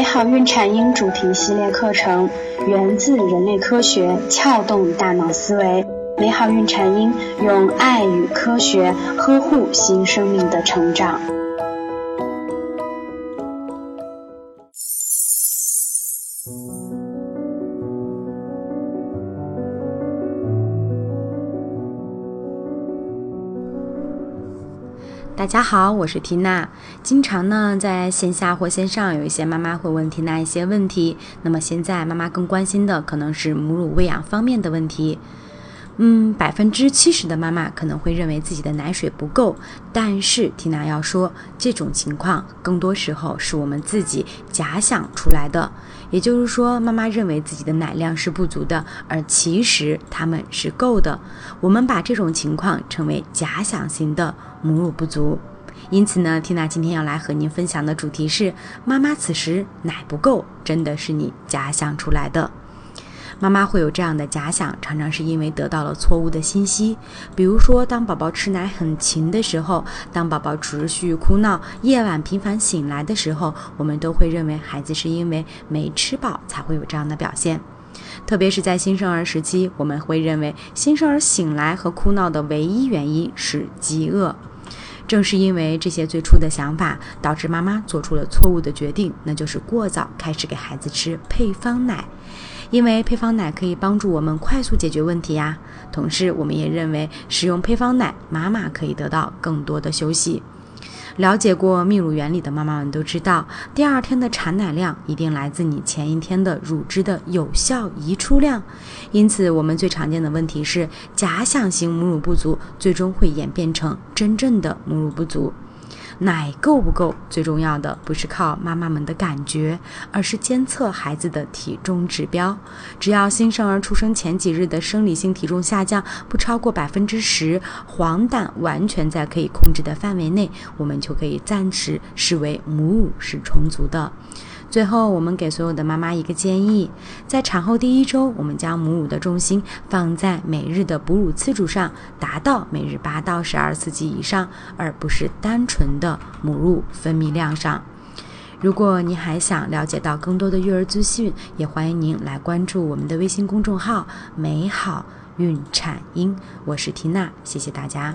美好孕产婴主题系列课程源自人类科学，撬动大脑思维。美好孕产婴用爱与科学呵护新生命的成长。大家好，我是缇娜。经常呢，在线下或线上，有一些妈妈会问缇娜一些问题。那么现在妈妈更关心的可能是母乳喂养方面的问题。嗯，百分之七十的妈妈可能会认为自己的奶水不够，但是缇娜要说，这种情况更多时候是我们自己假想出来的。也就是说，妈妈认为自己的奶量是不足的，而其实它们是够的。我们把这种情况称为假想型的母乳不足。因此呢，缇娜今天要来和您分享的主题是：妈妈此时奶不够，真的是你假想出来的。妈妈会有这样的假想，常常是因为得到了错误的信息。比如说，当宝宝吃奶很勤的时候，当宝宝持续哭闹、夜晚频繁醒来的时候，我们都会认为孩子是因为没吃饱才会有这样的表现。特别是在新生儿时期，我们会认为新生儿醒来和哭闹的唯一原因是饥饿。正是因为这些最初的想法，导致妈妈做出了错误的决定，那就是过早开始给孩子吃配方奶。因为配方奶可以帮助我们快速解决问题呀，同时我们也认为使用配方奶，妈妈可以得到更多的休息。了解过泌乳原理的妈妈们都知道，第二天的产奶量一定来自你前一天的乳汁的有效移出量。因此，我们最常见的问题是假想型母乳不足，最终会演变成真正的母乳不足。奶够不够？最重要的不是靠妈妈们的感觉，而是监测孩子的体重指标。只要新生儿出生前几日的生理性体重下降不超过百分之十，黄疸完全在可以控制的范围内，我们就可以暂时视为母乳是充足的。最后，我们给所有的妈妈一个建议：在产后第一周，我们将母乳的重心放在每日的哺乳次数上，达到每日八到十二次及以上，而不是单纯的母乳分泌量上。如果你还想了解到更多的育儿资讯，也欢迎您来关注我们的微信公众号“美好孕产婴”。我是缇娜，谢谢大家。